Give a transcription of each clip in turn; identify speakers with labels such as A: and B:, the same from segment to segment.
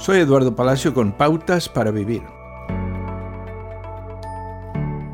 A: Soy Eduardo Palacio con Pautas para Vivir.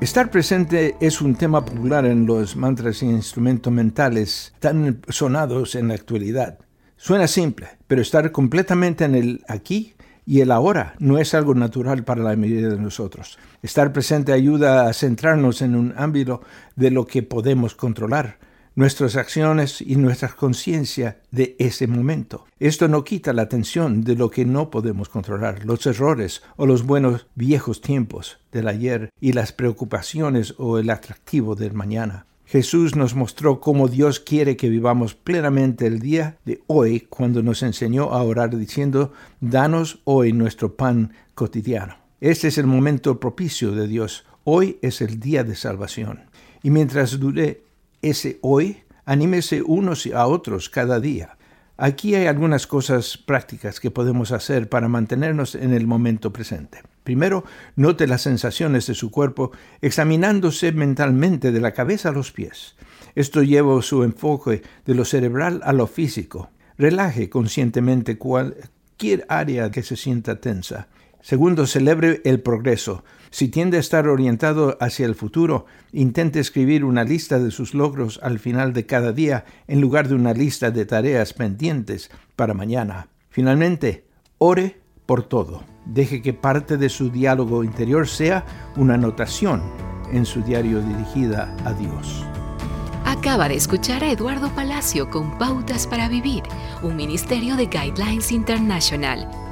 A: Estar presente es un tema popular en los mantras e instrumentos mentales tan sonados en la actualidad. Suena simple, pero estar completamente en el aquí y el ahora no es algo natural para la mayoría de nosotros. Estar presente ayuda a centrarnos en un ámbito de lo que podemos controlar, nuestras acciones y nuestra conciencia de ese momento. Esto no quita la atención de lo que no podemos controlar, los errores o los buenos viejos tiempos del ayer y las preocupaciones o el atractivo del mañana. Jesús nos mostró cómo Dios quiere que vivamos plenamente el día de hoy cuando nos enseñó a orar diciendo, danos hoy nuestro pan cotidiano. Este es el momento propicio de Dios. Hoy es el día de salvación. Y mientras dure ese hoy, anímese unos a otros cada día. Aquí hay algunas cosas prácticas que podemos hacer para mantenernos en el momento presente. Primero, note las sensaciones de su cuerpo examinándose mentalmente de la cabeza a los pies. Esto lleva su enfoque de lo cerebral a lo físico. Relaje conscientemente cualquier área que se sienta tensa. Segundo, celebre el progreso. Si tiende a estar orientado hacia el futuro, intente escribir una lista de sus logros al final de cada día en lugar de una lista de tareas pendientes para mañana. Finalmente, ore por todo. Deje que parte de su diálogo interior sea una anotación en su diario dirigida a Dios.
B: Acaba de escuchar a Eduardo Palacio con Pautas para Vivir, un ministerio de Guidelines International.